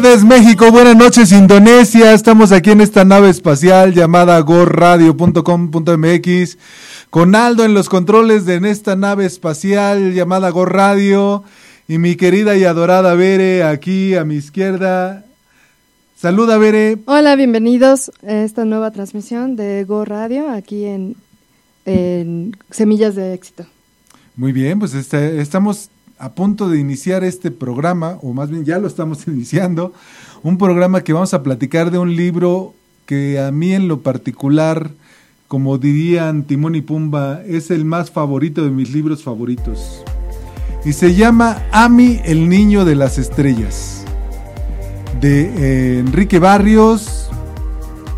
tardes México, buenas noches Indonesia. Estamos aquí en esta nave espacial llamada gorradio.com.mx con Aldo en los controles de en esta nave espacial llamada Go Radio y mi querida y adorada Bere aquí a mi izquierda. Saluda Bere. Hola, bienvenidos a esta nueva transmisión de Go Radio aquí en, en Semillas de Éxito. Muy bien, pues este, estamos a punto de iniciar este programa, o más bien ya lo estamos iniciando, un programa que vamos a platicar de un libro que a mí en lo particular como dirían Timón y Pumba, es el más favorito de mis libros favoritos. Y se llama Ami, el niño de las estrellas, de eh, Enrique Barrios.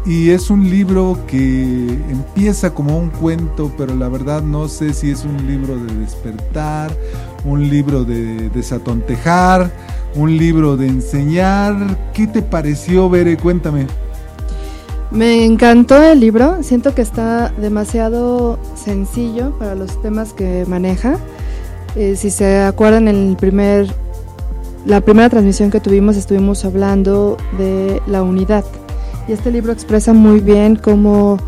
Y es un libro que empieza como un cuento, pero la verdad no sé si es un libro de despertar, un libro de desatontejar, un libro de enseñar. ¿Qué te pareció, Bere? Cuéntame. Me encantó el libro, siento que está demasiado sencillo para los temas que maneja. Eh, si se acuerdan, en el primer, la primera transmisión que tuvimos estuvimos hablando de la unidad. Y este libro expresa muy bien cómo,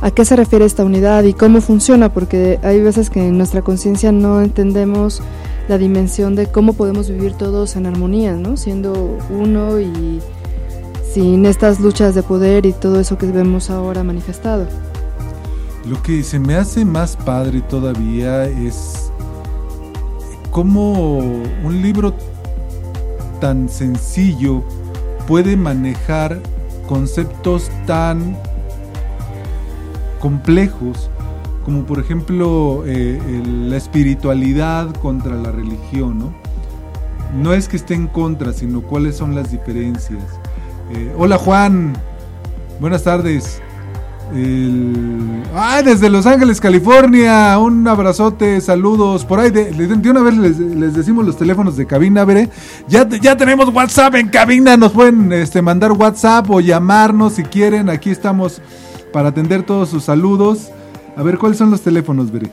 a qué se refiere esta unidad y cómo funciona, porque hay veces que en nuestra conciencia no entendemos la dimensión de cómo podemos vivir todos en armonía, ¿no? siendo uno y sin estas luchas de poder y todo eso que vemos ahora manifestado. Lo que se me hace más padre todavía es cómo un libro tan sencillo puede manejar conceptos tan complejos como por ejemplo eh, la espiritualidad contra la religión, ¿no? No es que esté en contra, sino cuáles son las diferencias eh, hola Juan, buenas tardes. ¡Ay, desde Los Ángeles, California! Un abrazote, saludos. Por ahí, de, de una vez les, decimos los teléfonos de cabina, veré. Ya, ya tenemos WhatsApp en cabina, nos pueden este, mandar WhatsApp o llamarnos si quieren. Aquí estamos para atender todos sus saludos. A ver, ¿cuáles son los teléfonos, veré?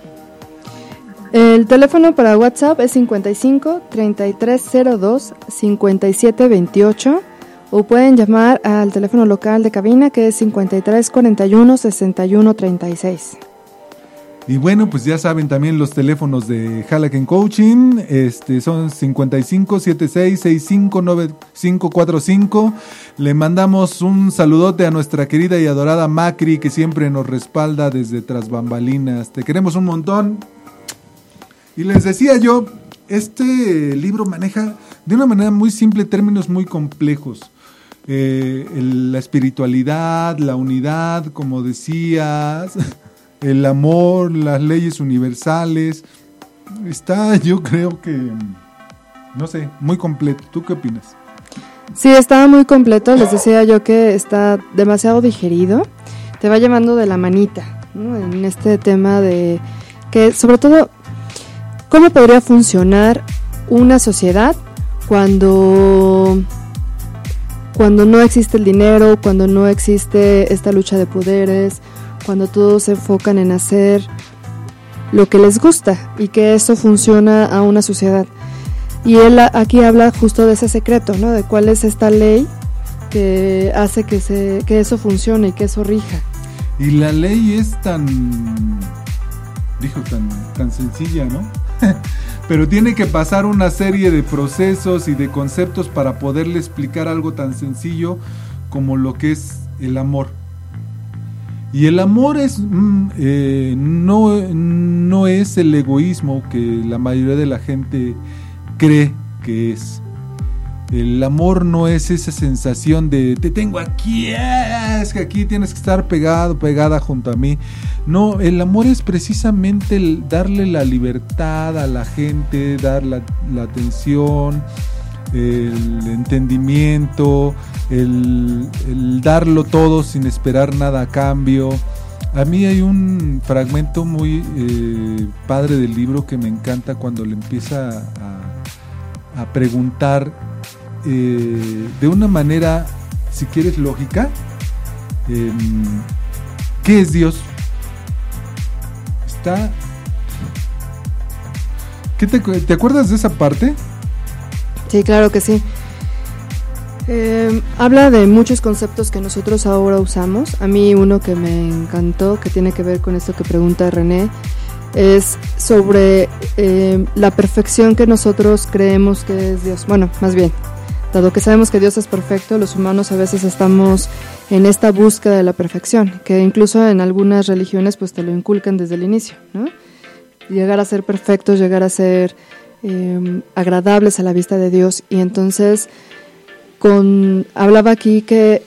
El teléfono para WhatsApp es 55 3302 5728 o pueden llamar al teléfono local de cabina que es 53 41 61 36. Y bueno, pues ya saben también los teléfonos de Halaken Coaching, este son 55 76 65 9545. Le mandamos un saludote a nuestra querida y adorada Macri que siempre nos respalda desde tras bambalinas. Te queremos un montón. Y les decía yo, este libro maneja de una manera muy simple términos muy complejos. Eh, la espiritualidad, la unidad, como decías, el amor, las leyes universales. Está, yo creo que, no sé, muy completo. ¿Tú qué opinas? Sí, está muy completo. Les decía yo que está demasiado digerido. Te va llevando de la manita en este tema de que, sobre todo, cómo podría funcionar una sociedad cuando cuando no existe el dinero, cuando no existe esta lucha de poderes, cuando todos se enfocan en hacer lo que les gusta y que eso funciona a una sociedad. Y él aquí habla justo de ese secreto, ¿no? De cuál es esta ley que hace que, se, que eso funcione y que eso rija. Y la ley es tan, dijo, tan, tan sencilla, ¿no? pero tiene que pasar una serie de procesos y de conceptos para poderle explicar algo tan sencillo como lo que es el amor. Y el amor es mm, eh, no, no es el egoísmo que la mayoría de la gente cree que es. El amor no es esa sensación de te tengo aquí, es que aquí tienes que estar pegado, pegada junto a mí. No, el amor es precisamente darle la libertad a la gente, dar la, atención, el entendimiento, el, darlo todo sin esperar nada a cambio. A mí hay un fragmento muy eh, padre del libro que me encanta cuando le empieza a, preguntar eh, de una manera, si quieres, lógica, em, ¿qué es Dios? Está... ¿Qué ¿Te acuerdas de esa parte? Sí, claro que sí. Eh, habla de muchos conceptos que nosotros ahora usamos. A mí uno que me encantó, que tiene que ver con esto que pregunta René, es sobre eh, la perfección que nosotros creemos que es Dios. Bueno, más bien, dado que sabemos que Dios es perfecto, los humanos a veces estamos en esta búsqueda de la perfección, que incluso en algunas religiones pues te lo inculcan desde el inicio, ¿no? Llegar a ser perfectos, llegar a ser eh, agradables a la vista de Dios y entonces con hablaba aquí que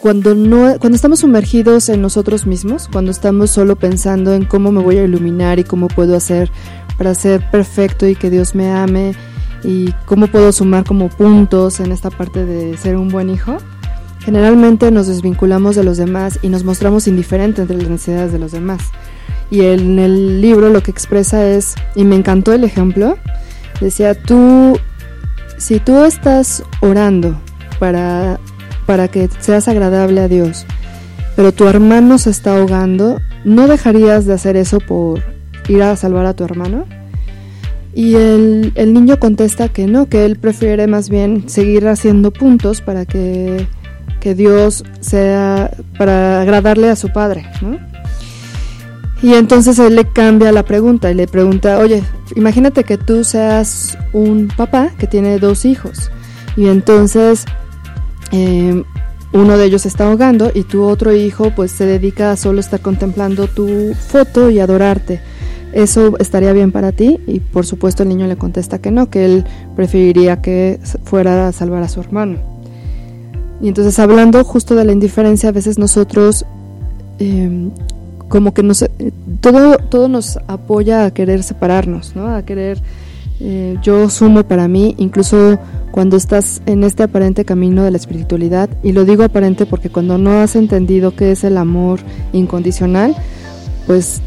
cuando no cuando estamos sumergidos en nosotros mismos, cuando estamos solo pensando en cómo me voy a iluminar y cómo puedo hacer para ser perfecto y que Dios me ame y cómo puedo sumar como puntos en esta parte de ser un buen hijo, generalmente nos desvinculamos de los demás y nos mostramos indiferentes entre las necesidades de los demás. Y en el libro lo que expresa es, y me encantó el ejemplo, decía, tú, si tú estás orando para, para que seas agradable a Dios, pero tu hermano se está ahogando, ¿no dejarías de hacer eso por ir a salvar a tu hermano? Y el, el niño contesta que no, que él prefiere más bien seguir haciendo puntos para que, que Dios sea, para agradarle a su padre, ¿no? Y entonces él le cambia la pregunta y le pregunta, oye, imagínate que tú seas un papá que tiene dos hijos y entonces eh, uno de ellos está ahogando y tu otro hijo pues se dedica a solo estar contemplando tu foto y adorarte. ¿Eso estaría bien para ti? Y por supuesto el niño le contesta que no, que él preferiría que fuera a salvar a su hermano. Y entonces hablando justo de la indiferencia, a veces nosotros eh, como que nos, todo, todo nos apoya a querer separarnos, ¿no? A querer, eh, yo sumo para mí, incluso cuando estás en este aparente camino de la espiritualidad, y lo digo aparente porque cuando no has entendido qué es el amor incondicional, pues,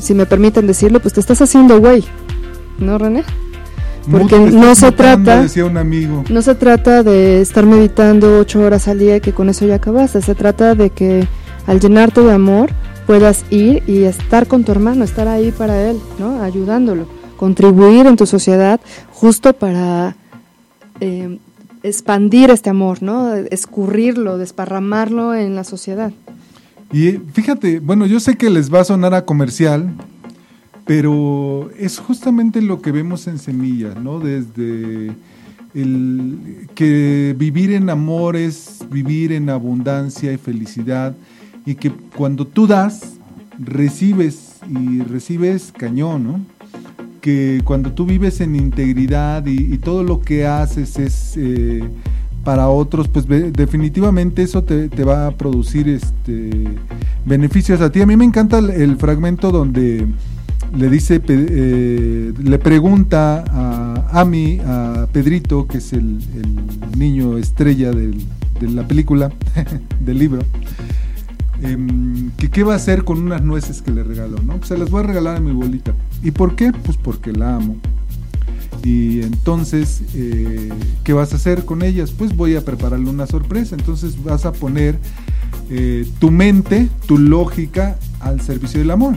si me permiten decirlo, pues te estás haciendo güey, ¿no, René? Porque no se matando, trata Decía un amigo. no se trata de estar meditando ocho horas al día y que con eso ya acabaste. Se trata de que al llenarte de amor puedas ir y estar con tu hermano, estar ahí para él, ¿no? Ayudándolo, contribuir en tu sociedad justo para eh, expandir este amor, ¿no? Escurrirlo, desparramarlo en la sociedad. Y fíjate, bueno, yo sé que les va a sonar a comercial, pero es justamente lo que vemos en Semilla, ¿no? Desde el que vivir en amor es vivir en abundancia y felicidad y que cuando tú das, recibes y recibes cañón, ¿no? Que cuando tú vives en integridad y, todo lo que haces es eh, para otros, pues definitivamente eso te, va a producir este beneficios a ti. A mí me encanta el, fragmento donde le dice, eh, le pregunta a Ami, a Pedrito, que es el, niño estrella de la película, del libro, em, que qué va a hacer con unas nueces que le regaló, ¿no? Se las voy a regalar a mi bolita. ¿Y por qué? Pues porque la amo. Y entonces, eh, ¿qué vas a hacer con ellas? Pues voy a prepararle una sorpresa. Entonces vas a poner eh, tu mente, tu lógica al servicio del amor.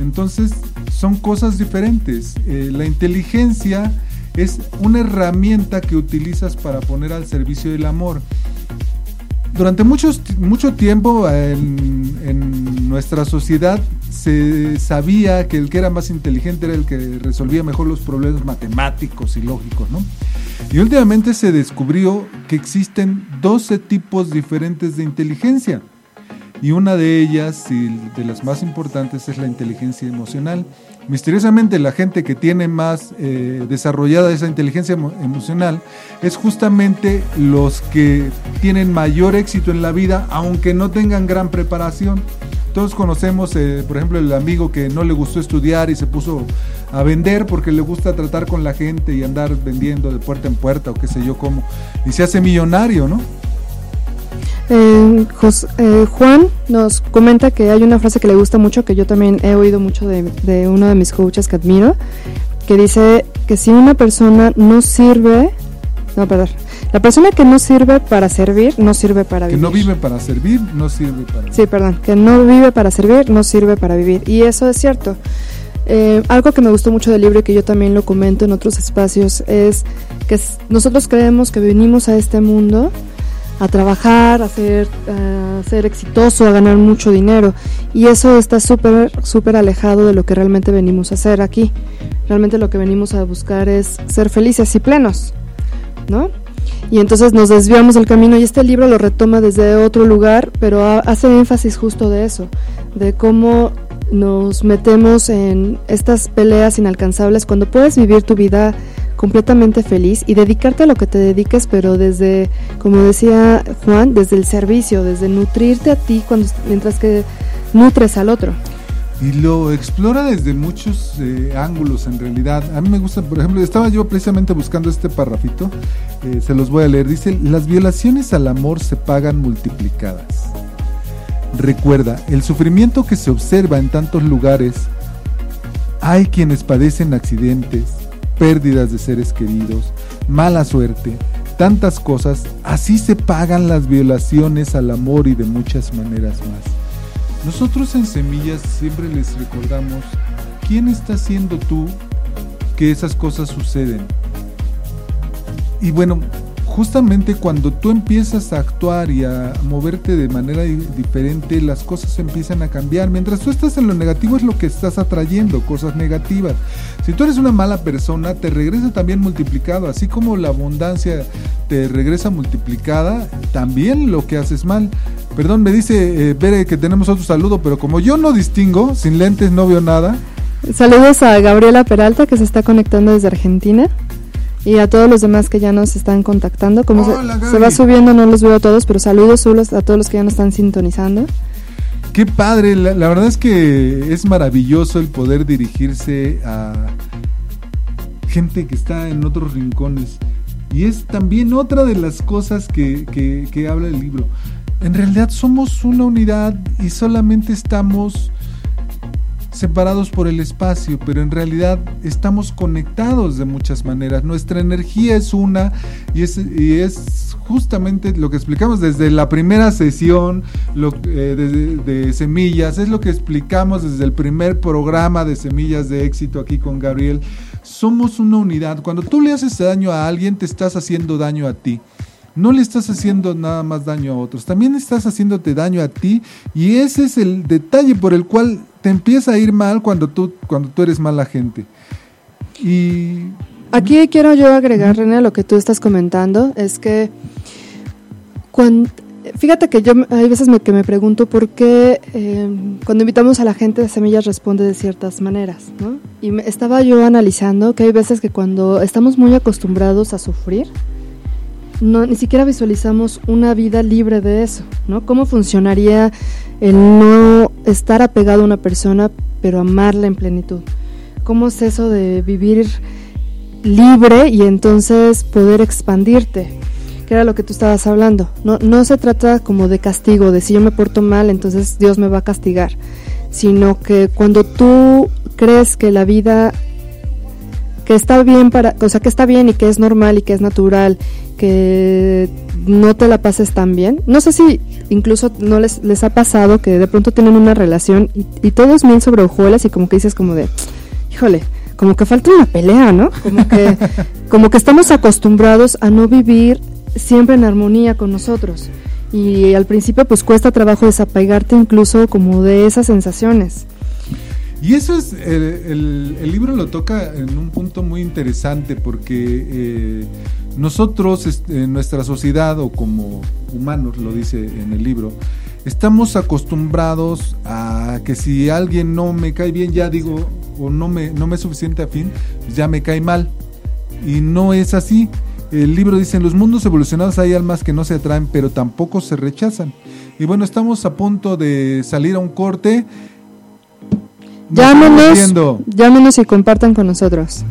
Entonces son cosas diferentes. Eh, la inteligencia es una herramienta que utilizas para poner al servicio del amor. Durante muchos, mucho tiempo en, nuestra sociedad se sabía que el que era más inteligente era el que resolvía mejor los problemas matemáticos y lógicos, ¿no? Y últimamente se descubrió que existen 12 tipos diferentes de inteligencia. Y una de ellas, y de las más importantes, es la inteligencia emocional. Misteriosamente, la gente que tiene más eh, desarrollada esa inteligencia emo- emocional es justamente los que tienen mayor éxito en la vida, aunque no tengan gran preparación. Todos conocemos, eh, por ejemplo, el amigo que no le gustó estudiar y se puso a vender porque le gusta tratar con la gente y andar vendiendo de puerta en puerta o qué sé yo cómo. Y se hace millonario, ¿no? Eh, eh, Juan nos comenta que hay una frase que le gusta mucho, que yo también he oído mucho de, de uno de mis coaches que admiro, que dice que si una persona no sirve, no, perdón, La persona que no sirve para servir, no sirve para Que vivir. no vive para servir, no sirve para Sí, perdón, que no vive para servir, no sirve para vivir. Y eso es cierto. Eh, algo que me gustó mucho del libro y que yo también lo comento en otros espacios es que nosotros creemos que venimos a este mundo a trabajar, a ser, a ser exitoso, a ganar mucho dinero. Y eso está súper, súper alejado de lo que realmente venimos a hacer aquí. Realmente lo que venimos a buscar es ser felices y plenos, ¿no? Y entonces nos desviamos del camino y este libro lo retoma desde otro lugar, pero ha- hace énfasis justo de eso, de cómo nos metemos en estas peleas inalcanzables cuando puedes vivir tu vida completamente feliz y dedicarte a lo que te dediques, pero desde, como decía Juan, desde el servicio, desde nutrirte a ti cuando, mientras que nutres al otro. Y lo explora desde muchos eh, ángulos en realidad. A mí me gusta, por ejemplo, estaba yo precisamente buscando este parrafito, eh, se los voy a leer. Dice, las violaciones al amor se pagan multiplicadas. Recuerda, el sufrimiento que se observa en tantos lugares, hay quienes padecen accidentes, pérdidas de seres queridos, mala suerte, tantas cosas, así se pagan las violaciones al amor y de muchas maneras más. Nosotros en Semillas siempre les recordamos quién está siendo tú que esas cosas suceden. Y bueno, justamente cuando tú empiezas a actuar y a moverte de manera di- diferente, las cosas empiezan a cambiar. Mientras tú estás en lo negativo es lo que estás atrayendo, cosas negativas. Si tú eres una mala persona, te regresa también multiplicado. Así como la abundancia te regresa multiplicada, también lo que haces mal. Perdón, me dice eh, Bere que tenemos otro saludo, pero como yo no distingo, sin lentes no veo nada. Saludos a Gabriela Peralta que se está conectando desde Argentina y a todos los demás que ya nos están contactando. Como se- Hola, se, Gaby. va subiendo, no los veo a todos, pero saludos a todos los que ya nos están sintonizando. Qué padre, la, la verdad es que es maravilloso el poder dirigirse a gente que está en otros rincones. Y es también otra de las cosas que, que- que habla el libro. En realidad somos una unidad y solamente estamos separados por el espacio, pero en realidad estamos conectados de muchas maneras. Nuestra energía es una y es, justamente lo que explicamos desde la primera sesión eh, de, de Semillas, es lo que explicamos desde el primer programa de Semillas de Éxito aquí con Gabriel. Somos una unidad. Cuando tú le haces daño a alguien, te estás haciendo daño a ti. No le estás haciendo nada más daño a otros, también estás haciéndote daño a ti y ese es el detalle por el cual te empieza a ir mal cuando tú, cuando tú eres mala gente. Y Aquí quiero yo agregar, René, lo que tú estás comentando, es que cuando, fíjate que yo hay veces que me pregunto por qué eh, cuando invitamos a la gente de Semillas responde de ciertas maneras, ¿no? Y me- estaba yo analizando que hay veces que cuando estamos muy acostumbrados a sufrir, no, ni siquiera visualizamos una vida libre de eso, ¿no? ¿Cómo funcionaría el no estar apegado a una persona, pero amarla en plenitud? ¿Cómo es eso de vivir libre y entonces poder expandirte? Que era lo que tú estabas hablando. No, no se trata como de castigo, de si yo me porto mal, entonces Dios me va a castigar, sino que cuando tú crees que la vida que está bien para, o sea, que está bien y que es normal y que es natural, que no te la pases tan bien. No sé si incluso no les, les ha pasado que de pronto tienen una relación y, y todo es bien sobre hojuelas y como que dices como de, híjole, como que falta una pelea, ¿no? Como que, como que estamos acostumbrados a no vivir siempre en armonía con nosotros. Y al principio pues cuesta trabajo desapegarte incluso como de esas sensaciones. Y eso es, el, el- el libro lo toca en un punto muy interesante porque eh, nosotros, este, en nuestra sociedad o como humanos, lo dice en el libro, estamos acostumbrados a que si alguien no me cae bien, ya digo, o no me, no me es suficiente afín, pues ya me cae mal. Y no es así. El libro dice, en los mundos evolucionados hay almas que no se atraen, pero tampoco se rechazan. Y bueno, estamos a punto de salir a un corte. Llámenos, llámenos y compartan con nosotros.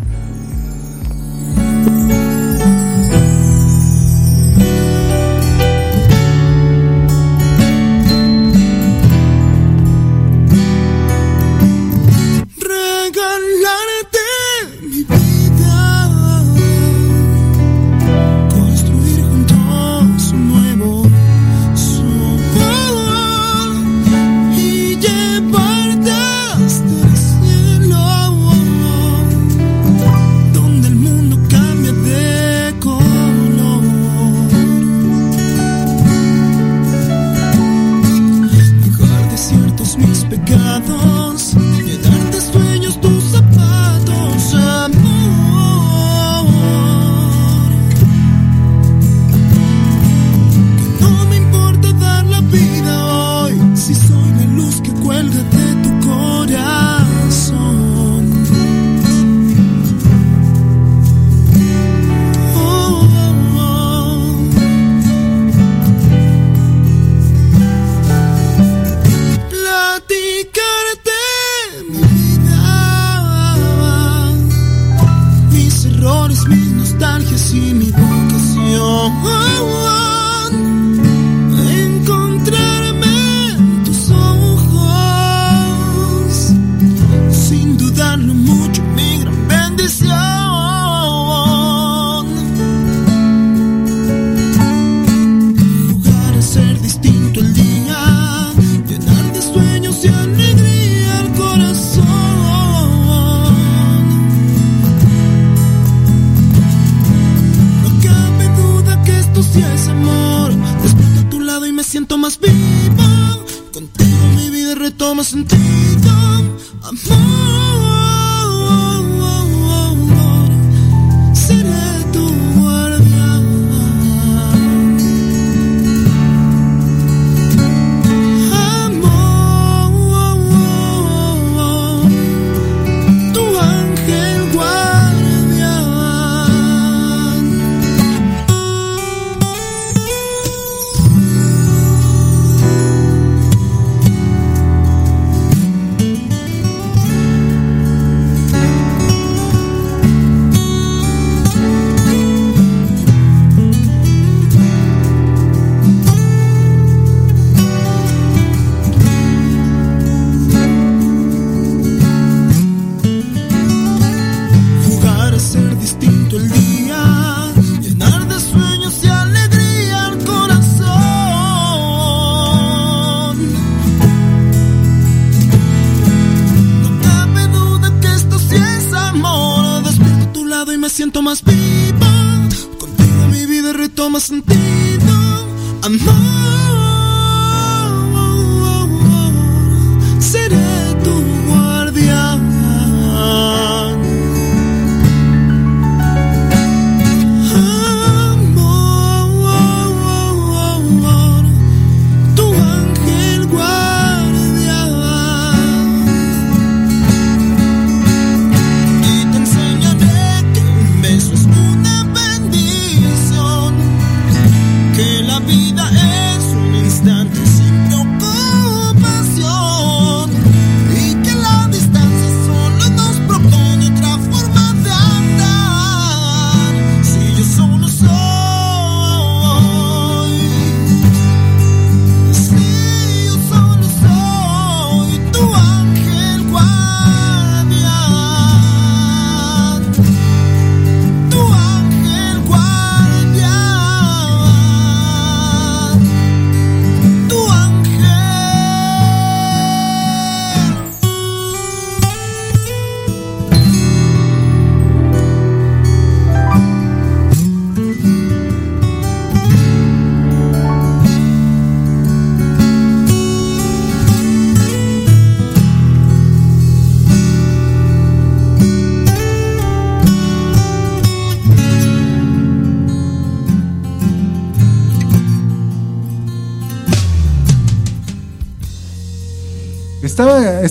Mucho,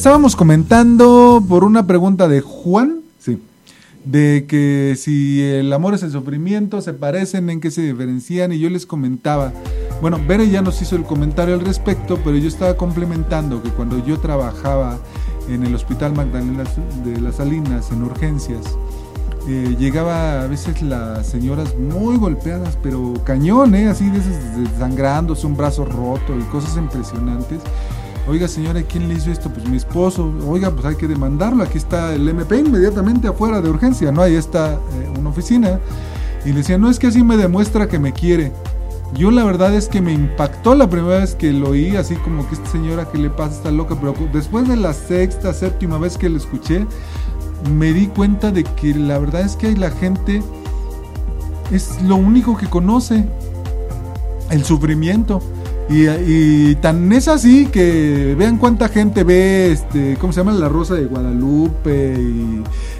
estábamos comentando por una pregunta de Juan, sí, de que si el amor es el sufrimiento, se parecen, en qué se diferencian, y yo les comentaba, bueno, Bere ya nos hizo el comentario al respecto, pero yo estaba complementando que cuando yo trabajaba en el Hospital Magdalena de las Salinas, en urgencias, eh, llegaba a veces las señoras muy golpeadas, pero cañón, ¿eh? así de un brazo roto y cosas impresionantes. Oiga, señora, ¿quién le hizo esto? Pues mi esposo. Oiga, pues hay que demandarlo. Aquí está el MP inmediatamente afuera de urgencia, ¿no? Ahí está eh, una oficina. Y le decía, no es que así me demuestra que me quiere. Yo la verdad es que me impactó la primera vez que lo oí, así como que esta señora que le pasa está loca, pero después de la sexta, séptima vez que lo escuché, me di cuenta de que la verdad es que la gente es lo único que conoce, el sufrimiento. Y, y tan es así que vean cuánta gente ve, este, ¿cómo se llama? La Rosa de Guadalupe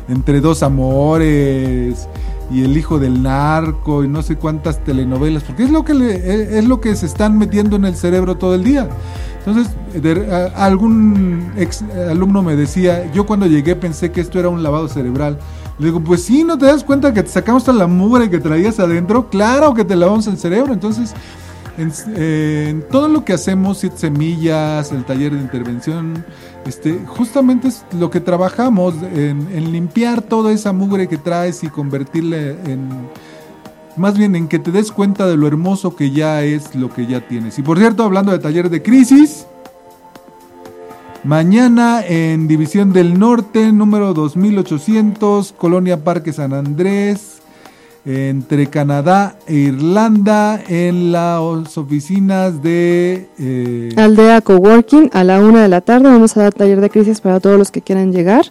Entre dos Amores y El Hijo del Narco y no sé cuántas telenovelas, porque es lo que le- es lo que se están metiendo en el cerebro todo el día. Entonces, de- algún ex alumno me decía, yo cuando llegué pensé que esto era un lavado cerebral. Le digo, pues sí, ¿no te das cuenta que te sacamos toda la mugre que traías adentro? Claro que te lavamos el cerebro. Entonces, en, todo lo que hacemos, Siete Semillas, el taller de intervención, este, justamente es lo que trabajamos en, en limpiar toda esa mugre que traes y convertirla en, más bien en que te des cuenta de lo hermoso que ya es lo que ya tienes. Y por cierto, hablando de taller de crisis, mañana en División del Norte, número 2800, Colonia Parque San Andrés, entre Canadá e Irlanda, en las oficinas de... Eh, Aldea Coworking, a la una de la tarde vamos a dar taller de crisis para todos los que quieran llegar.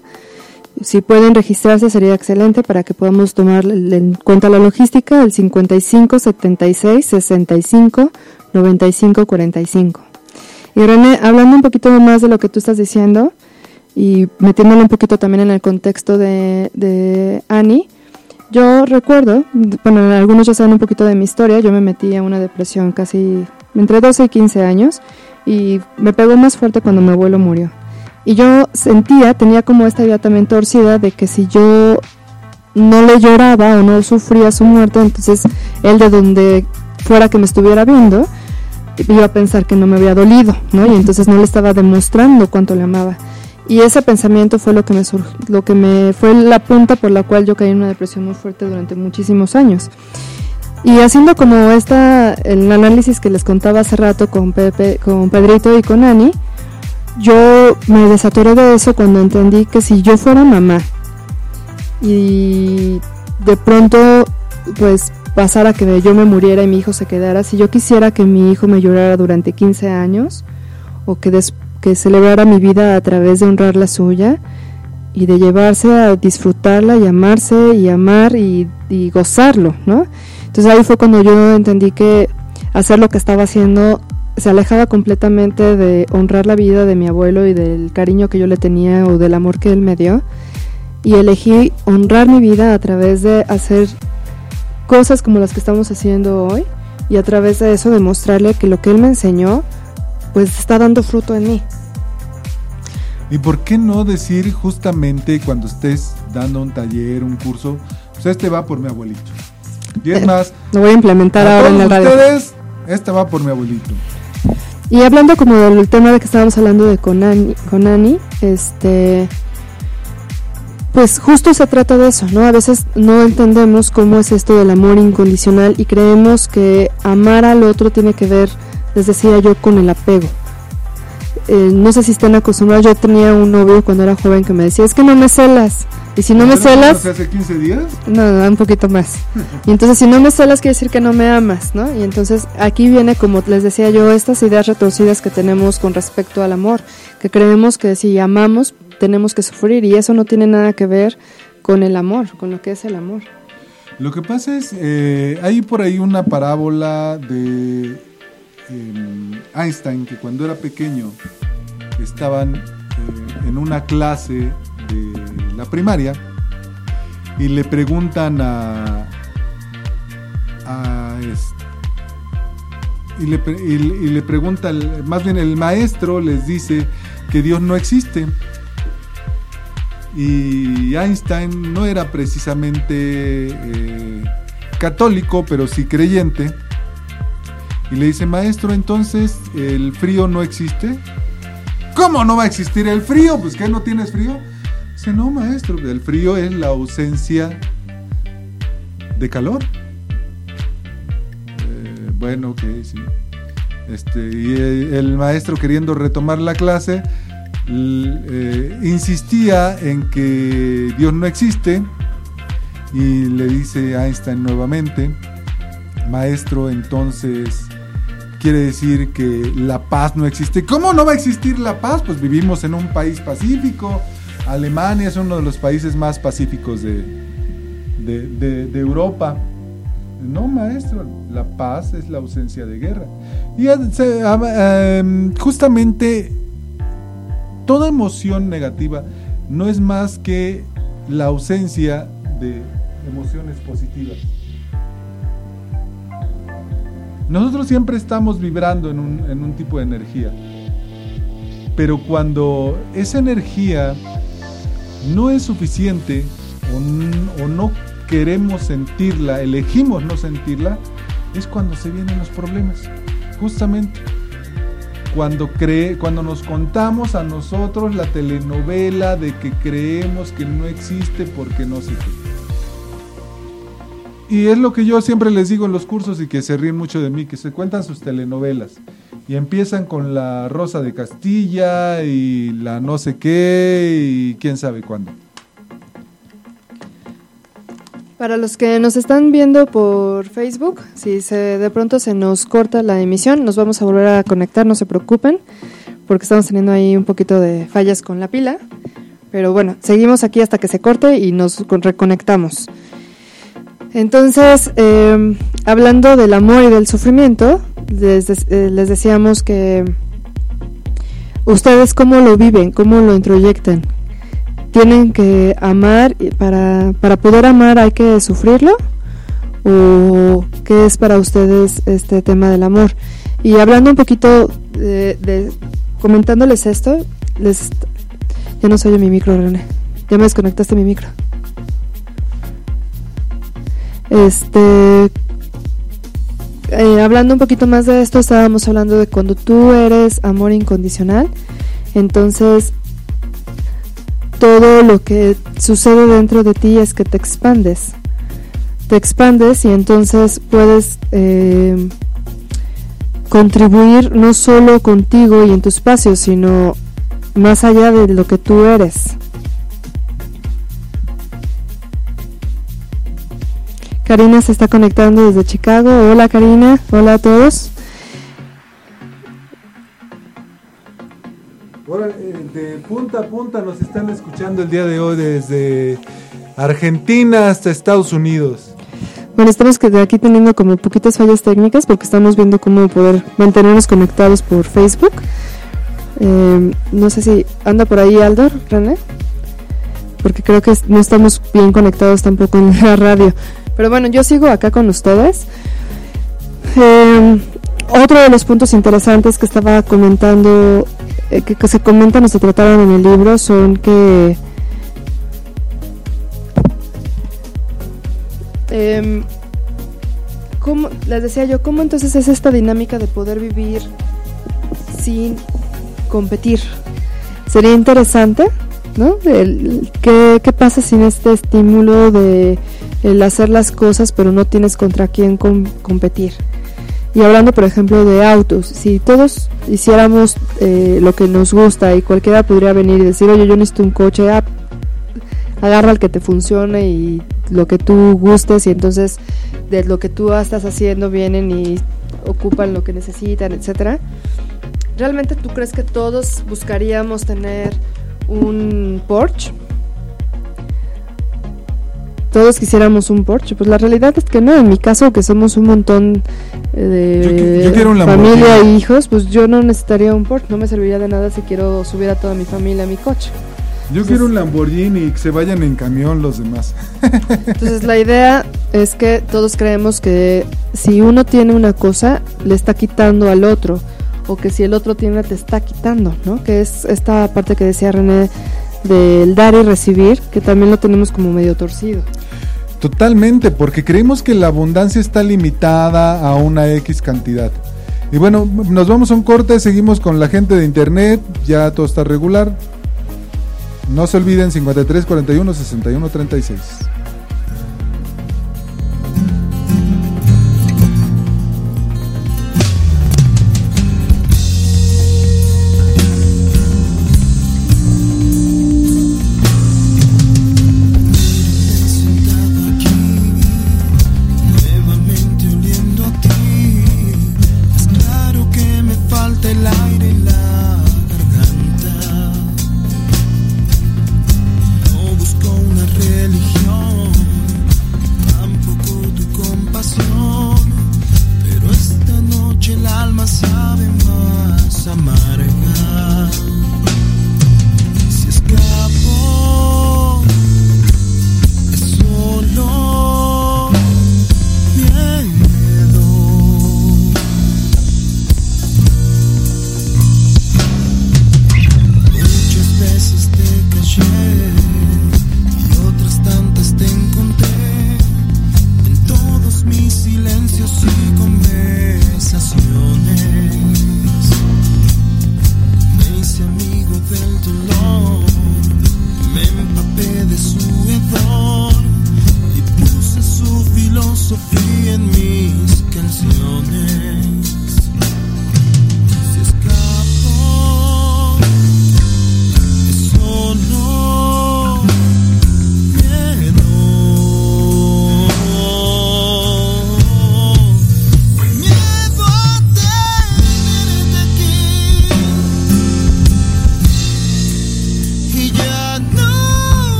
Si pueden registrarse sería excelente para que podamos tomar en cuenta la logística, el 55 76 65 95 45. Y René, hablando un poquito más de lo que tú estás diciendo y metiéndolo un poquito también en el contexto de, de Annie, yo recuerdo, bueno, algunos ya saben un poquito de mi historia, yo me metí a una depresión casi entre 12 y 15 años y me pegó más fuerte cuando mi abuelo murió. Y yo sentía, tenía como esta idea también torcida de que si yo no le lloraba o no sufría su muerte, entonces él de donde fuera que me estuviera viendo, iba a pensar que no me había dolido, ¿no? Y entonces no le estaba demostrando cuánto le amaba. Y ese pensamiento fue lo que me lo que me fue la punta por la cual yo caí en una depresión muy fuerte durante muchísimos años. Y haciendo como esta el análisis que les contaba hace rato con Pepe, con Pedrito y con Ani, yo me desatoré de eso cuando entendí que si yo fuera mamá y de pronto pues pasara que yo me muriera y mi hijo se quedara, si yo quisiera que mi hijo me llorara durante 15 años o que, que celebrara mi vida a través de honrar la suya y de llevarse a disfrutarla y amarse y amar y, y gozarlo, ¿no? Entonces ahí fue cuando yo entendí que hacer lo que estaba haciendo se alejaba completamente de honrar la vida de mi abuelo y del cariño que yo le tenía o del amor que él me dio. Y elegí honrar mi vida a través de hacer cosas como las que estamos haciendo hoy y a través de eso demostrarle que lo que él me enseñó pues está dando fruto en mí. ¿Y por qué no decir justamente cuando estés dando un taller, un curso, pues este va por mi abuelito? Y es eh, más, lo voy a implementar ahora en la radio. Ustedes, este va por mi abuelito. Y hablando como del tema de que estábamos hablando de Conani, Conani este pues justo se trata de eso, ¿no? A veces no entendemos cómo es esto del amor incondicional y creemos que amar al otro tiene que ver, les decía yo, con el apego. Eh, no sé si están acostumbrados, yo tenía un novio cuando era joven que me decía, es que no me celas. Y si no me celas... ¿Hace 15 días? No, no, un poquito más. Y entonces si no me celas quiere decir que no me amas, ¿no? Y entonces aquí viene, como les decía yo, estas ideas retorcidas que tenemos con respecto al amor, que creemos que si amamos tenemos que sufrir y eso no tiene nada que ver con el amor, con lo que es el amor. Lo que pasa es, eh, hay por ahí una parábola de em, Einstein que cuando era pequeño estaban eh, en una clase de la primaria y le preguntan a, y, le, y, le, pregunta, más bien el maestro les dice que Dios no existe. Y Einstein no era precisamente eh, católico, pero sí creyente. Y le dice, maestro, entonces el frío no existe. ¿Cómo no va a existir el frío? Pues que no tienes frío no, maestro, el frío es la ausencia de calor. Eh, bueno, ok, sí. Este, y el maestro queriendo retomar la clase, eh, insistía en que Dios no existe y le dice Einstein nuevamente, maestro, entonces quiere decir que la paz no existe. ¿Cómo no va a existir la paz? Pues vivimos en un país pacífico, Alemania es uno de los países más pacíficos de, de, Europa. No, maestro, la paz es la ausencia de guerra. Y em, justamente toda emoción negativa no es más que la ausencia de emociones positivas. Nosotros siempre estamos vibrando en un, tipo de energía. Pero cuando esa energía no es suficiente o, no queremos sentirla, elegimos no sentirla, es cuando se vienen los problemas. Justamente cuando, cree, cuando nos contamos a nosotros la telenovela de que creemos que no existe porque no se Y es lo que yo siempre les digo en los cursos y que se ríen mucho de mí, que se cuentan sus telenovelas. Y empiezan con la Rosa de Castilla y la no sé qué y quién sabe cuándo. Para los que nos están viendo por Facebook, si se, de pronto se nos corta la emisión, nos vamos a volver a conectar, no se preocupen, porque estamos teniendo ahí un poquito de fallas con la pila. Pero bueno, seguimos aquí hasta que se corte y nos reconectamos. Entonces, eh, hablando del amor y del sufrimiento, les, eh, les decíamos que ustedes cómo lo viven, cómo lo introyectan, tienen que amar, para, para poder amar hay que sufrirlo, o qué es para ustedes este tema del amor. Y hablando un poquito de, comentándoles esto, les ya no se oye mi micro, René. Ya me desconectaste mi micro. Este eh, hablando un poquito más de esto, estábamos hablando de cuando tú eres amor incondicional, entonces todo lo que sucede dentro de ti es que te expandes. Te expandes y entonces puedes eh, contribuir no solo contigo y en tu espacio, sino más allá de lo que tú eres. Karina se está conectando desde Chicago. Hola Karina, hola a todos. Eh, de punta a punta nos están escuchando el día de hoy desde Argentina hasta Estados Unidos. Bueno, estamos aquí teniendo como poquitas fallas técnicas porque estamos viendo cómo poder mantenernos conectados por Facebook. Eh, no sé si anda por ahí Aldor, René, porque creo que no estamos bien conectados tampoco en la radio. Pero bueno, yo sigo acá con ustedes. Eh, otro de los puntos interesantes que estaba comentando eh, que, se comentan o se trataron en el libro son que eh, ¿cómo, les decía yo, ¿cómo entonces es esta dinámica de poder vivir sin competir? Sería interesante, ¿no? ¿qué, ¿Qué pasa sin este estímulo de el hacer las cosas pero no tienes contra quién competir? Y hablando, por ejemplo, de autos, si todos hiciéramos eh, lo que nos gusta y cualquiera podría venir y decir, oye, yo necesito un coche, ah, agarra el que te funcione y lo que tú gustes y entonces de lo que tú estás haciendo vienen y ocupan lo que necesitan, etcétera. ¿Realmente tú crees que todos buscaríamos tener un Porsche? todos quisiéramos un Porsche. Pues la realidad es que no. En mi caso, que somos un montón de familia e hijos, pues yo no necesitaría un Porsche. No me serviría de nada si quiero subir a toda mi familia a mi coche. Yo quiero un Lamborghini y que se vayan en camión los demás. Entonces la idea es que todos creemos que si uno tiene una cosa, le está quitando al otro. O que si el otro tiene, te está quitando, ¿no? Que es esta parte que decía René del dar y recibir, que también lo tenemos como medio torcido. Totalmente, porque creemos que la abundancia está limitada a una X cantidad. Y bueno, nos vamos a un corte, seguimos con la gente de internet, ya todo está regular. No se olviden 53 41 61 36.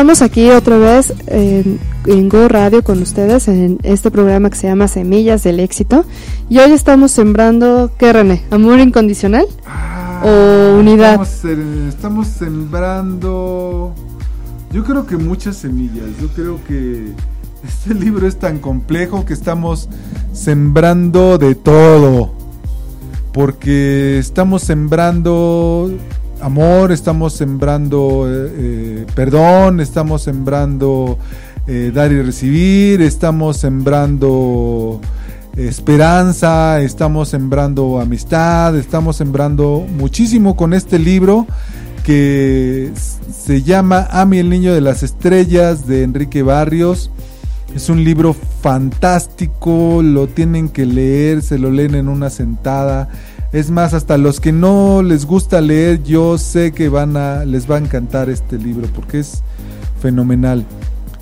Estamos aquí otra vez en, en, Go Radio con ustedes en este programa que se llama Semillas del Éxito. Y hoy estamos sembrando, ¿qué René? ¿Amor incondicional? Ah, ¿O unidad? Estamos, estamos, sembrando, yo creo que muchas semillas. Yo creo que este libro es tan complejo que estamos sembrando de todo. Porque estamos sembrando amor, estamos sembrando eh, eh, perdón, estamos sembrando eh, dar y recibir, estamos sembrando esperanza, estamos sembrando amistad, estamos sembrando muchísimo con este libro que se llama Ami el Niño de las Estrellas de Enrique Barrios. Es un libro fantástico, lo tienen que leer, se lo leen en una sentada. Es más, hasta los que no les gusta leer, yo sé que van a, les va a encantar este libro porque es fenomenal.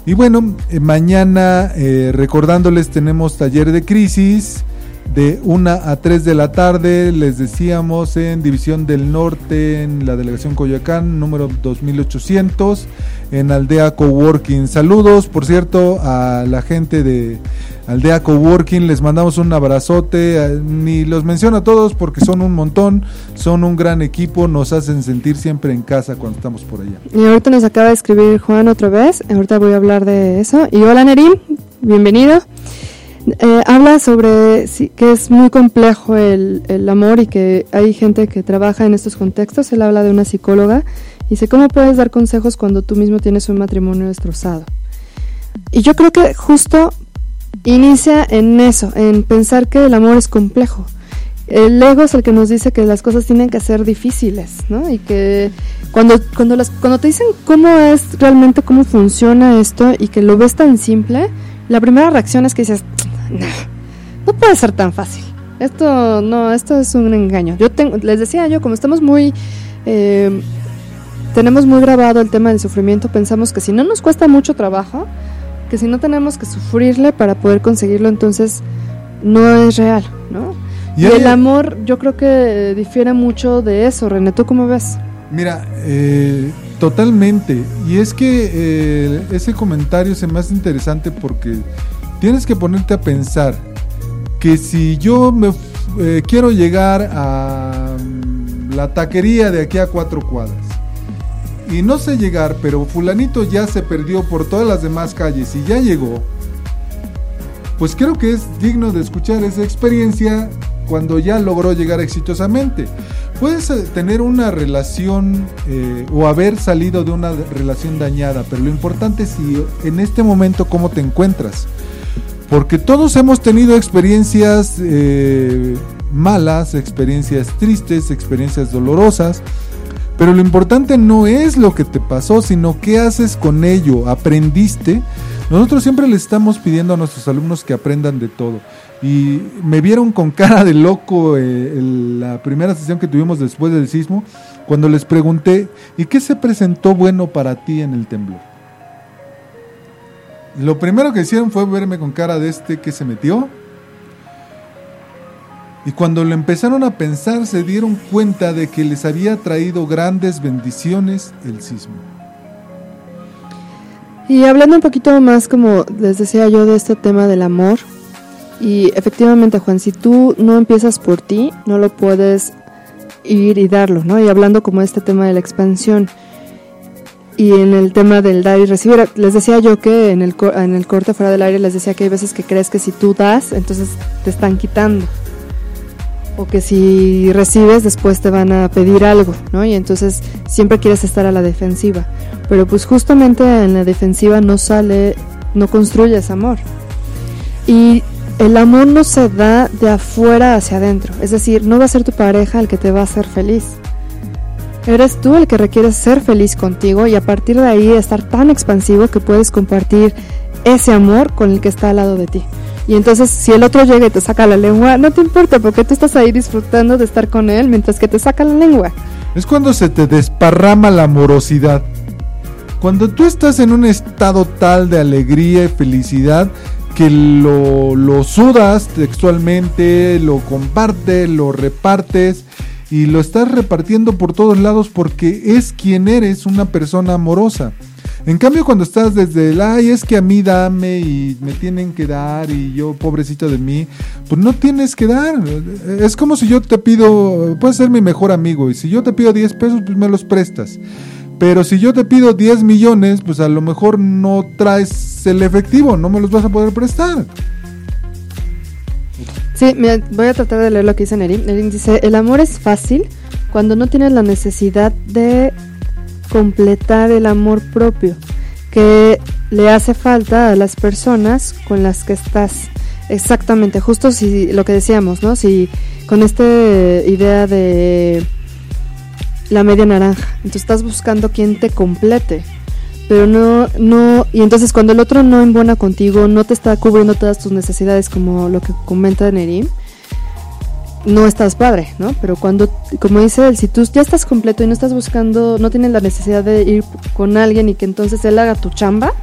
Y bueno, eh, mañana eh, recordándoles tenemos taller de crisis de 1 a 3 de la tarde, les decíamos en División del Norte, en la delegación Coyoacán, número 2800, en Aldea Coworking. Saludos, por cierto, a la gente de Aldea Coworking, les mandamos un abrazote, ni los menciono a todos porque son un montón, son un gran equipo, nos hacen sentir siempre en casa cuando estamos por allá. Y ahorita nos acaba de escribir Juan otra vez, ahorita voy a hablar de eso. Y hola Nerim, bienvenido. Eh, habla sobre que es muy complejo el, el, amor y que hay gente que trabaja en estos contextos. Él habla de una psicóloga y dice, ¿cómo puedes dar consejos cuando tú mismo tienes un matrimonio destrozado? Y yo creo que justo inicia en eso, en pensar que el amor es complejo. El ego es el que nos dice que las cosas tienen que ser difíciles, ¿no? Y que cuando, cuando, las, cuando te dicen cómo es realmente, cómo funciona esto y que lo ves tan simple, la primera reacción es que dices, no, no puede ser tan fácil. Esto no, esto es un engaño. Yo tengo, les decía yo, como estamos muy, eh, tenemos muy grabado el tema del sufrimiento, pensamos que si no nos cuesta mucho trabajo, que si no tenemos que sufrirle para poder conseguirlo, entonces no es real, ¿no? Y, el amor, yo creo que difiere mucho de eso, René. ¿Tú cómo ves? Mira, eh, totalmente. Y es que eh, ese comentario se me hace interesante porque tienes que ponerte a pensar que si yo me eh, quiero llegar a mm, la taquería de aquí a cuatro cuadras y no sé llegar, pero fulanito ya se perdió por todas las demás calles y ya llegó, pues creo que es digno de escuchar esa experiencia cuando ya logró llegar exitosamente. Puedes eh, tener una relación eh, o haber salido de una relación dañada, pero lo importante es si en este momento cómo te encuentras. Porque todos hemos tenido experiencias eh, malas, experiencias tristes, experiencias dolorosas. Pero lo importante no es lo que te pasó, sino qué haces con ello. ¿Aprendiste? Nosotros siempre les estamos pidiendo a nuestros alumnos que aprendan de todo. Y me vieron con cara de loco eh, la primera sesión que tuvimos después del sismo, cuando les pregunté, ¿y qué se presentó bueno para ti en el temblor? Lo primero que hicieron fue verme con cara de este que se metió. Y cuando lo empezaron a pensar se dieron cuenta de que les había traído grandes bendiciones el sismo. Y hablando un poquito más, como les decía yo, de este tema del amor, y efectivamente, Juan, si tú no empiezas por ti, no lo puedes ir y darlo, ¿no? Y hablando como este tema de la expansión, y en el tema del dar y recibir, les decía yo que en el, en el corte fuera del aire les decía que hay veces que crees que si tú das, entonces te están quitando. O que si recibes, después te van a pedir algo, ¿no? Y entonces siempre quieres estar a la defensiva. Pero pues justamente en la defensiva no sale, no construyes amor. Y el amor no se da de afuera hacia adentro. Es decir, no va a ser tu pareja el que te va a hacer feliz Eres tú el que requiere ser feliz contigo y a partir de ahí estar tan expansivo que puedes compartir ese amor con el que está al lado de ti. Y entonces si el otro llega y te saca la lengua, no te importa porque tú estás ahí disfrutando de estar con él mientras que te saca la lengua. Es cuando se te desparrama la amorosidad. Cuando tú estás en un estado tal de alegría y felicidad que lo, lo sudas textualmente, lo compartes, lo repartes y lo estás repartiendo por todos lados porque es quien eres, una persona amorosa. En cambio, cuando estás desde el, ay, es que a mí dame y me tienen que dar y yo, pobrecito de mí, pues no tienes que dar. Es como si yo te pido, puedes ser mi mejor amigo y si yo te pido 10 pesos, pues me los prestas. Pero si yo te pido 10 millones, pues a lo mejor no traes el efectivo, no me los vas a poder prestar. Sí, mira, voy a tratar de leer lo que dice Nerin. Nerin dice, el amor es fácil cuando no tienes la necesidad de completar el amor propio que le hace falta a las personas con las que estás. Exactamente, justo si lo que decíamos, ¿no? Si con esta idea de la media naranja, entonces estás buscando quien te complete, pero no, no, y entonces cuando el otro no embona contigo, no te está cubriendo todas tus necesidades, como lo que comenta Nerim, no estás padre, ¿no? Pero cuando, como dice él, si tú ya estás completo y no estás buscando, no tienes la necesidad de ir con alguien y que entonces él haga tu chamba,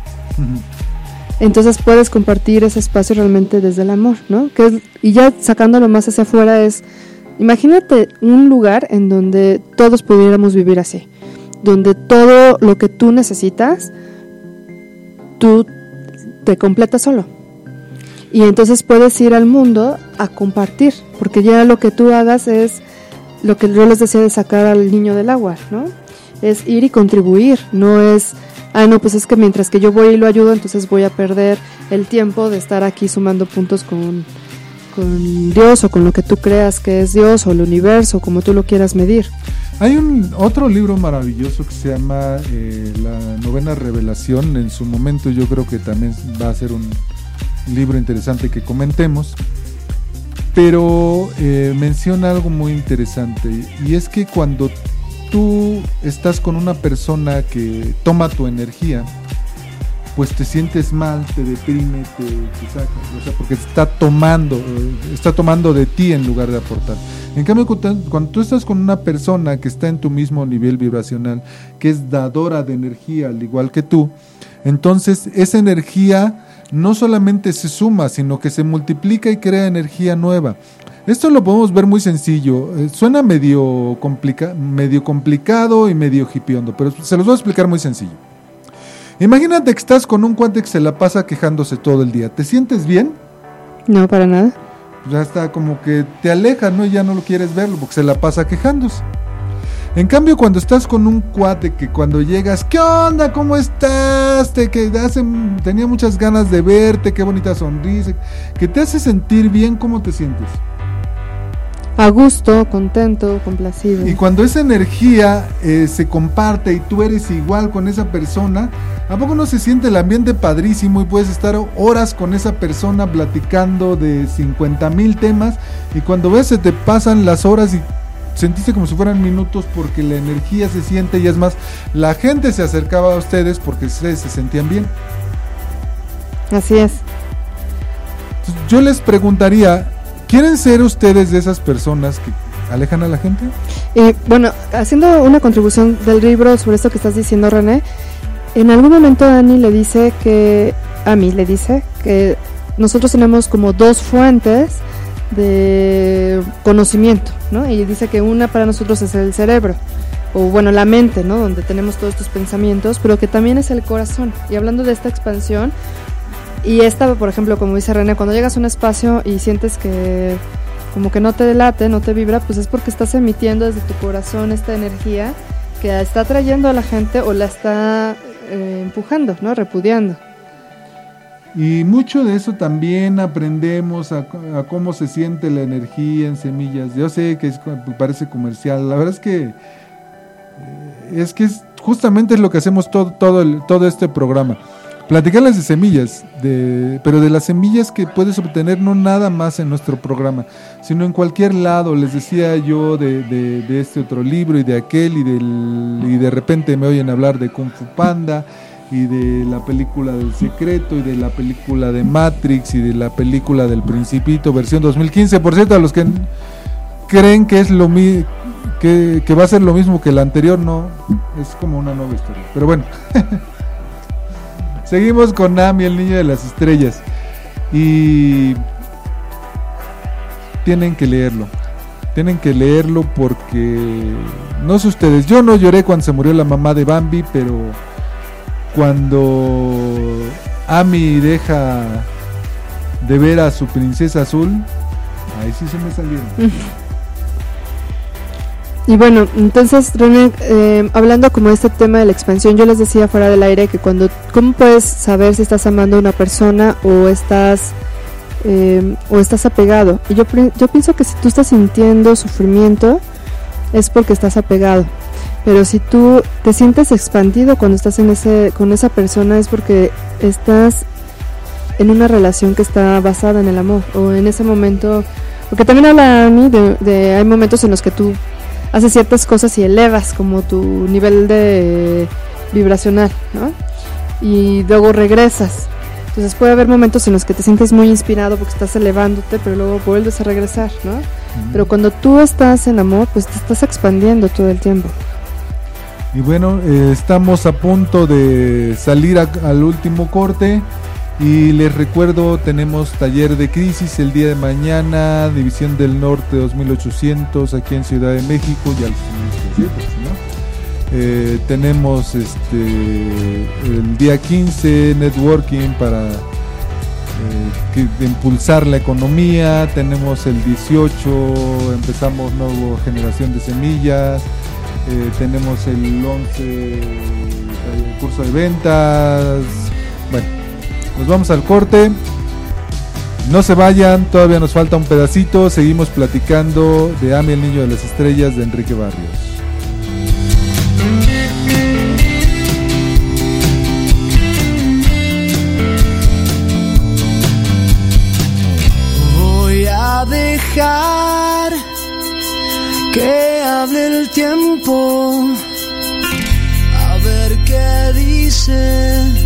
entonces puedes compartir ese espacio realmente desde el amor, ¿no? Que y ya sacándolo más hacia afuera es, imagínate un lugar en donde todos pudiéramos vivir así, donde todo lo que tú necesitas, tú te completas solo y entonces puedes ir al mundo a compartir, porque ya lo que tú hagas es lo que yo les decía de sacar al niño del agua, ¿no? Es ir y contribuir, no es, ah, no, pues es que mientras que yo voy y lo ayudo, entonces voy a perder el tiempo de estar aquí sumando puntos con, con Dios o con lo que tú creas que es Dios o el universo, como tú lo quieras medir. Hay un otro libro maravilloso que se llama eh, La novena revelación. En su momento yo creo que también va a ser un, libro interesante que comentemos, pero eh, menciona algo muy interesante y es que cuando tú estás con una persona que toma tu energía, pues te sientes mal, te deprime, te, saca, o sea, porque está tomando, eh, está tomando de ti en lugar de aportar. En cambio, cuando tú estás con una persona que está en tu mismo nivel vibracional, que es dadora de energía al igual que tú, entonces esa energía no solamente se suma, sino que se multiplica y crea energía nueva. Esto lo podemos ver muy sencillo. Eh, suena medio, medio complicado y medio hipiondo, pero se los voy a explicar muy sencillo. Imagínate que estás con un cuate que se la pasa quejándose todo el día. ¿Te sientes bien? No, para nada. Ya está como que te aleja, ¿no? Y ya no lo quieres verlo porque se la pasa quejándose. En cambio, cuando estás con un cuate que cuando llegas, ¿qué onda? ¿Cómo estás? Te, que hace, tenía muchas ganas de verte, qué bonita sonrisa, que te hace sentir bien, ¿cómo te sientes? A gusto, contento, complacido. Y cuando esa energía eh, se comparte y tú eres igual con esa persona, ¿a poco no se siente el ambiente padrísimo y puedes estar horas con esa persona platicando de 50 mil temas y cuando ves se te pasan las horas y sentiste como si fueran minutos porque la energía se siente y es más, la gente se acercaba a ustedes porque ustedes se sentían bien. Así es. yo les preguntaría, ¿quieren ser ustedes de esas personas que alejan a la gente? Y bueno, haciendo una contribución del libro sobre esto que estás diciendo, René, en algún momento Dani le dice que, a mí le dice que nosotros tenemos como dos fuentes de conocimiento, ¿no? Y dice que una para nosotros es el cerebro, o bueno, la mente, ¿no? Donde tenemos todos estos pensamientos, pero que también es el corazón. Y hablando de esta expansión, y esta, por ejemplo, como dice René, cuando llegas a un espacio y sientes que como que no te delate, no te vibra, pues es porque estás emitiendo desde tu corazón esta energía que está atrayendo a la gente o la está eh, empujando, ¿no? Repudiando. Y mucho de eso también aprendemos a, cómo se siente la energía en semillas. Yo sé que parece comercial, la verdad es que eh, es que es, justamente es lo que hacemos todo, todo, todo este programa. Platicarles de semillas, de, pero de las semillas que puedes obtener no nada más en nuestro programa, sino en cualquier lado. Les decía yo de, de, este otro libro y de aquel y, del, y de repente me oyen hablar de Kung Fu Panda y de la película del secreto y de la película de Matrix y de la película del Principito versión 2015. Por cierto, a los que creen que es lo mi que, que, va a ser lo mismo que el anterior, no, es como una nueva historia. Pero bueno, seguimos con Nami, el niño de las estrellas. Y tienen que leerlo. Tienen que leerlo porque no sé ustedes, yo no lloré cuando se murió la mamá de Bambi, pero cuando Ami deja de ver a su princesa azul, ahí sí se me salieron. Y bueno, entonces René, eh, hablando como de este tema de la expansión, yo les decía fuera del aire que cuando, ¿cómo puedes saber si estás amando a una persona o estás eh, o estás apegado? Y yo, yo pienso que si tú estás sintiendo sufrimiento es porque estás apegado. Pero si tú te sientes expandido cuando estás en ese, con esa persona es porque estás en una relación que está basada en el amor o en ese momento, porque también habla a de, de hay momentos en los que tú haces ciertas cosas y elevas como tu nivel de vibracional, ¿no? Y luego regresas. Entonces puede haber momentos en los que te sientes muy inspirado porque estás elevándote, pero luego vuelves a regresar, ¿no? Pero cuando tú estás en amor, pues te estás expandiendo todo el tiempo. Y bueno, eh, estamos a punto de salir al último corte. Y les recuerdo, tenemos taller de crisis el día de mañana, División del Norte 2800 aquí en Ciudad de México, ya ¿no? Eh, tenemos este el día 15 networking para eh, impulsar la economía, tenemos el 18, empezamos nueva generación de semillas, eh, tenemos el 11 el curso de ventas, bueno nos vamos al corte. No se vayan, todavía nos falta un pedacito. Seguimos platicando de Ami el Niño de las Estrellas de Enrique Barrios. Voy a dejar que hable el tiempo. A ver qué dice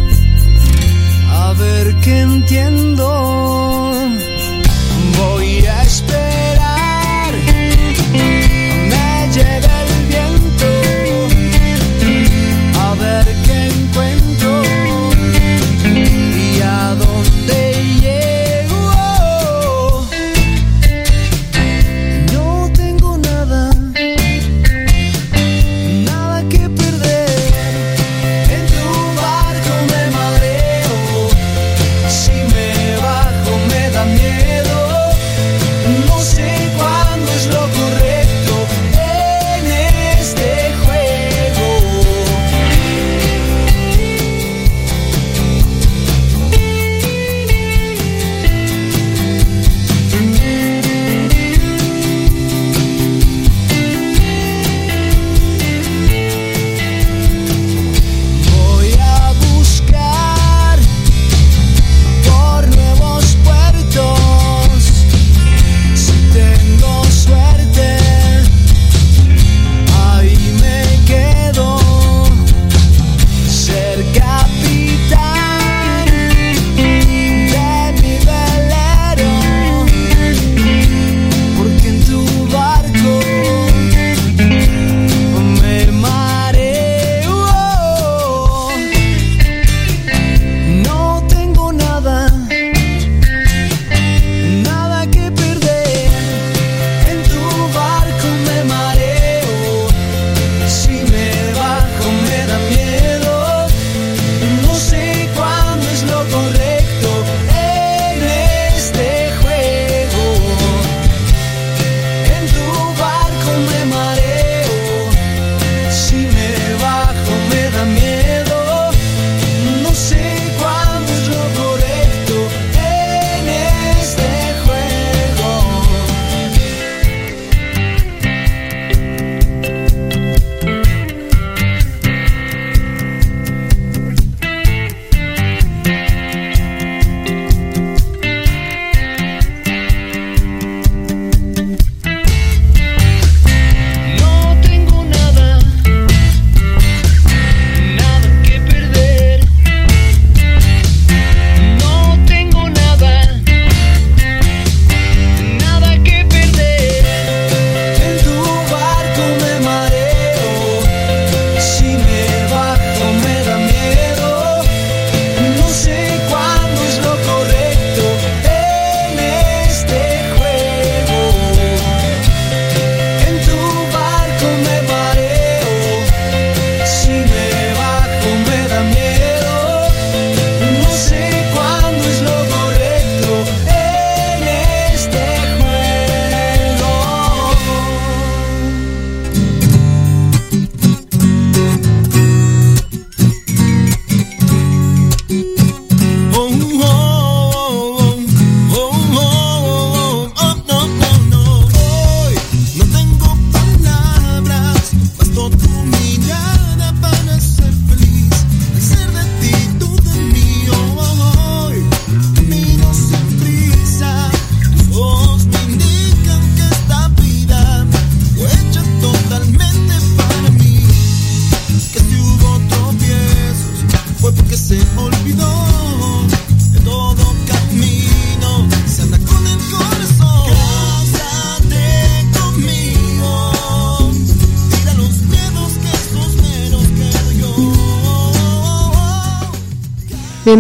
a ver qué entiendo.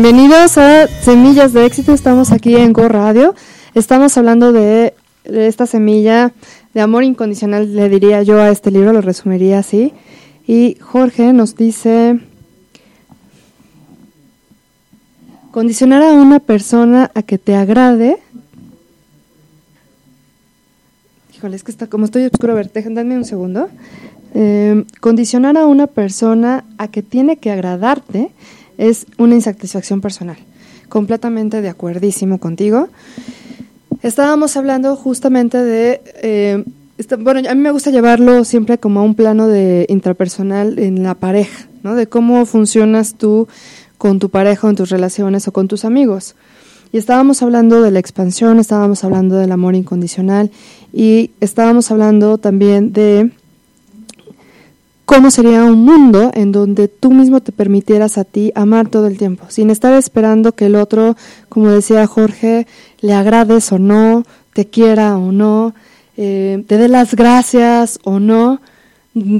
Bienvenidos a Semillas de Éxito. Estamos aquí en Go Radio. Estamos hablando de, esta semilla de amor incondicional, le diría yo a este libro, lo resumiría así. Y Jorge nos dice, condicionar a una persona a que te agrade. Híjole, es que está como estoy oscuro. A ver, déjenme un segundo. Eh, condicionar a una persona a que tiene que agradarte es una insatisfacción personal. Completamente de acuerdísimo contigo. Estábamos hablando justamente de, eh, bueno, a mí me gusta llevarlo siempre como a un plano de intrapersonal en la pareja, ¿no? De cómo funcionas tú con tu pareja o en tus relaciones o con tus amigos. Y estábamos hablando de la expansión, estábamos hablando del amor incondicional y estábamos hablando también de cómo sería un mundo en donde tú mismo te permitieras a ti amar todo el tiempo, sin estar esperando que el otro, como decía Jorge, le agrades o no, te quiera o no, eh, te dé las gracias o no,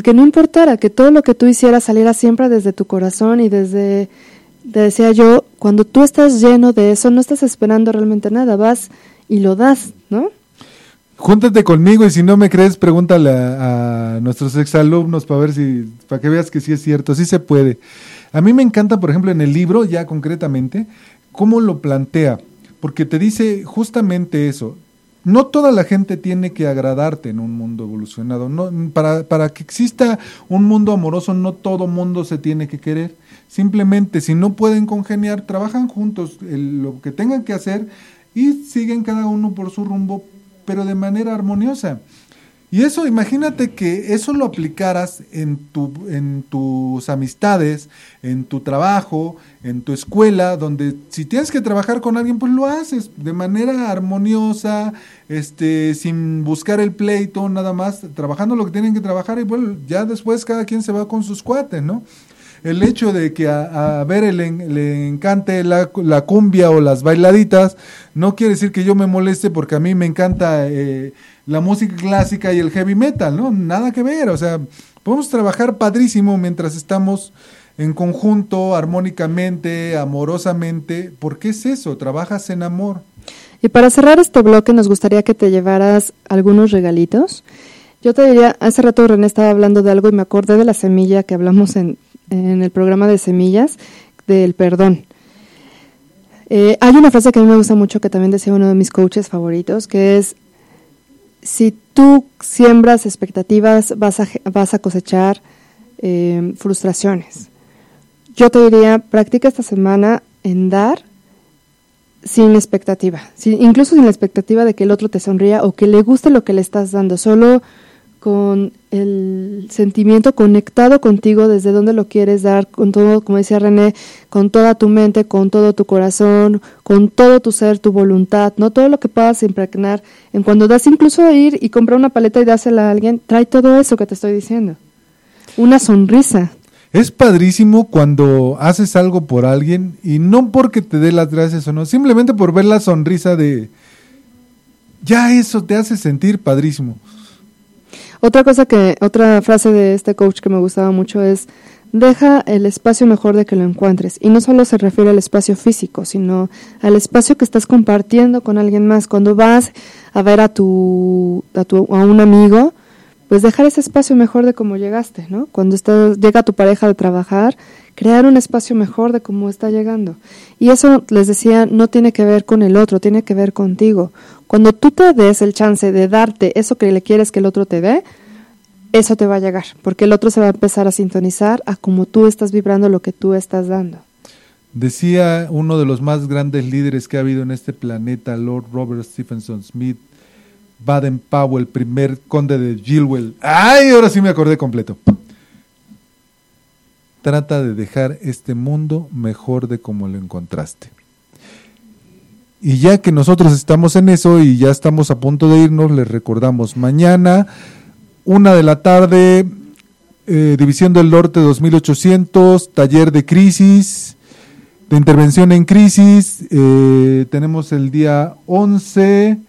que no importara, que todo lo que tú hicieras saliera siempre desde tu corazón y desde, te decía yo, cuando tú estás lleno de eso, no estás esperando realmente nada, vas y lo das, ¿no? Júntate conmigo y si no me crees, pregúntale a, nuestros exalumnos para ver si, para que veas que sí es cierto, sí se puede. A mí me encanta, por ejemplo, en el libro, ya concretamente, cómo lo plantea, porque te dice justamente eso. No toda la gente tiene que agradarte en un mundo evolucionado. No, para, para que exista un mundo amoroso, no todo mundo se tiene que querer. Simplemente, si no pueden congeniar, trabajan juntos lo que tengan que hacer y siguen cada uno por su rumbo pero de manera armoniosa. Y eso, imagínate que eso lo aplicaras en, tu, en tus amistades, en tu trabajo, en tu escuela, donde si tienes que trabajar con alguien, pues lo haces de manera armoniosa, este, sin buscar el pleito, nada más, trabajando lo que tienen que trabajar y bueno, ya después cada quien se va con sus cuates, ¿no? El hecho de que a, a Bere le, encante la, la, cumbia o las bailaditas, no quiere decir que yo me moleste porque a mí me encanta eh, la música clásica y el heavy metal, ¿no? Nada que ver, o sea, podemos trabajar padrísimo mientras estamos en conjunto, armónicamente, amorosamente, porque es eso, trabajas en amor. Y para cerrar este bloque nos gustaría que te llevaras algunos regalitos. Yo te diría, hace rato René estaba hablando de algo y me acordé de la semilla que hablamos en, en el programa de semillas del perdón. Eh, hay una frase que a mí me gusta mucho que también decía uno de mis coaches favoritos, que es, si tú siembras expectativas, vas a, vas a cosechar eh, frustraciones. Yo te diría, practica esta semana en dar sin expectativa, incluso sin la expectativa de que el otro te sonría o que le guste lo que le estás dando, solo con el sentimiento conectado contigo desde donde lo quieres dar, con todo, como decía René, con toda tu mente, con todo tu corazón, con todo tu ser, tu voluntad, no todo lo que puedas impregnar. En cuando das incluso ir y comprar una paleta y dásela a alguien, trae todo eso que te estoy diciendo. Una sonrisa. Es padrísimo cuando haces algo por alguien y no porque te dé las gracias o no, simplemente por ver la sonrisa de... Ya eso te hace sentir padrísimo. Otra cosa que, otra frase de este coach que me gustaba mucho es, deja el espacio mejor de que lo encuentres. Y no solo se refiere al espacio físico, sino al espacio que estás compartiendo con alguien más. Cuando vas a ver a tu, a, tu, a un amigo, pues dejar ese espacio mejor de cómo llegaste, ¿no? Cuando llega tu pareja de trabajar, crear un espacio mejor de cómo está llegando. Y eso, les decía, no tiene que ver con el otro, tiene que ver contigo. Cuando tú te des el chance de darte eso que le quieres que el otro te dé, eso te va a llegar, porque el otro se va a empezar a sintonizar a cómo tú estás vibrando lo que tú estás dando. Decía uno de los más grandes líderes que ha habido en este planeta, Lord Robert Stephenson Smith, Baden Powell, el primer conde de Gilwell. ¡Ay! Ahora sí me acordé completo. Trata de dejar este mundo mejor de como lo encontraste. Y ya que nosotros estamos en eso y ya estamos a punto de irnos, les recordamos mañana, una de la tarde, eh, División del Norte 2800, taller de crisis, de intervención en crisis. Eh, tenemos el día 11,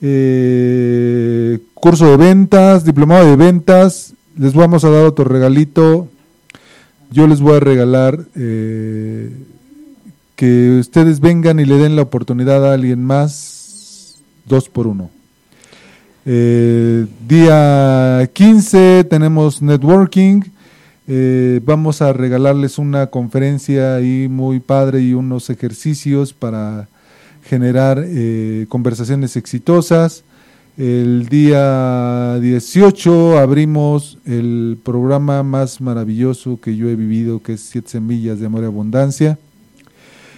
eh, curso de ventas, diplomado de ventas. Les vamos a dar otro regalito. Yo les voy a regalar que ustedes vengan y le den la oportunidad a alguien más, dos por uno. Eh, día 15 tenemos networking. Eh, vamos a regalarles una conferencia ahí muy padre y unos ejercicios para generar eh, conversaciones exitosas. El día 18 abrimos el programa más maravilloso que yo he vivido, que es Siete Semillas de Amor y Abundancia.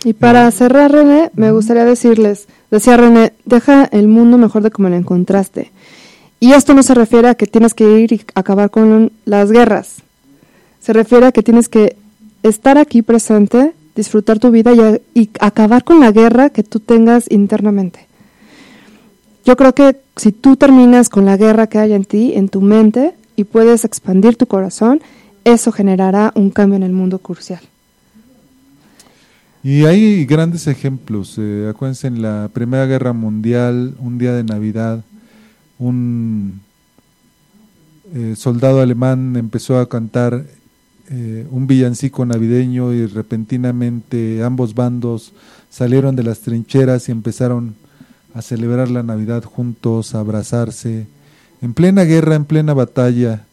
Y para cerrar, René, me gustaría decirles, decía René, deja el mundo mejor de como lo encontraste. Y esto no se refiere a que tienes que ir y acabar con las guerras. Se refiere a que tienes que estar aquí presente, disfrutar tu vida y, y acabar con la guerra que tú tengas internamente. Yo creo que si tú terminas con la guerra que hay en ti, en tu mente, y puedes expandir tu corazón, eso generará un cambio en el mundo crucial. Y hay grandes ejemplos. Eh, acuérdense, en la Primera Guerra Mundial, un día de Navidad, un eh, soldado alemán empezó a cantar eh, un villancico navideño y repentinamente ambos bandos salieron de las trincheras y empezaron a celebrar la Navidad juntos, a abrazarse, en plena guerra, en plena batalla,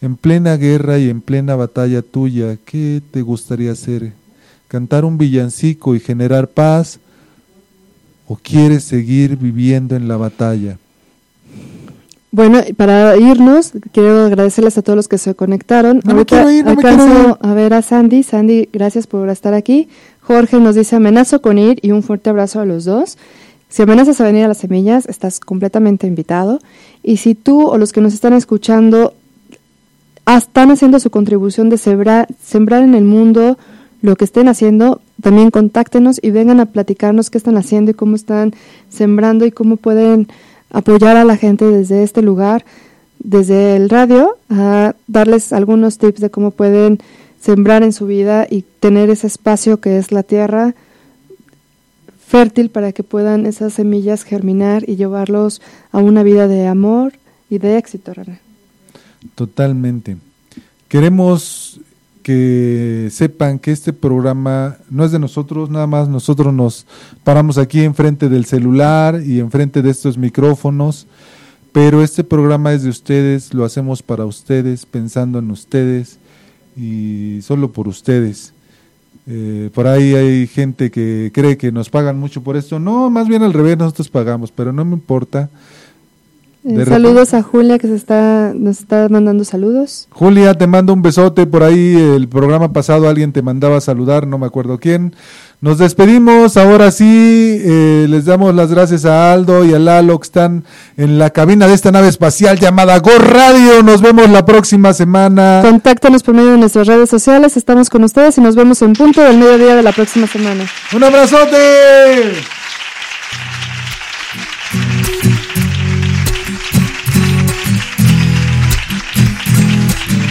en plena guerra y en plena batalla tuya, ¿qué te gustaría hacer? ¿Cantar un villancico y generar paz? ¿O quieres seguir viviendo en la batalla? Bueno, para irnos, quiero agradecerles a todos los que se conectaron. No me quiero ir, no me quiero ir. a ver a Sandy. Sandy, gracias por estar aquí. Jorge nos dice amenazo con ir y un fuerte abrazo a los dos. Si amenazas a venir a las semillas, estás completamente invitado. Y si tú o los que nos están escuchando están haciendo su contribución de sembrar, sembrar en el mundo lo que estén haciendo, también contáctenos y vengan a platicarnos qué están haciendo y cómo están sembrando y cómo pueden apoyar a la gente desde este lugar, desde el radio, a darles algunos tips de cómo pueden sembrar en su vida y tener ese espacio que es la tierra fértil para que puedan esas semillas germinar y llevarlos a una vida de amor y de éxito. Totalmente. Queremos que sepan que este programa no es de nosotros, nada más nosotros nos paramos aquí enfrente del celular y enfrente de estos micrófonos, pero este programa es de ustedes, lo hacemos para ustedes, pensando en ustedes y solo por ustedes. Eh, por ahí hay gente que cree que nos pagan mucho por esto. No, más bien al revés, nosotros pagamos, pero no me importa. Eh, saludos a Julia que se está, nos está mandando saludos. Julia, te mando un besote por ahí. El programa pasado alguien te mandaba a saludar, no me acuerdo quién. Nos despedimos, ahora sí, eh, les damos las gracias a Aldo y a Lalo que están en la cabina de esta nave espacial llamada Go Radio. Nos vemos la próxima semana. Contáctanos por medio de nuestras redes sociales, estamos con ustedes y nos vemos en punto del mediodía de la próxima semana. ¡Un abrazote!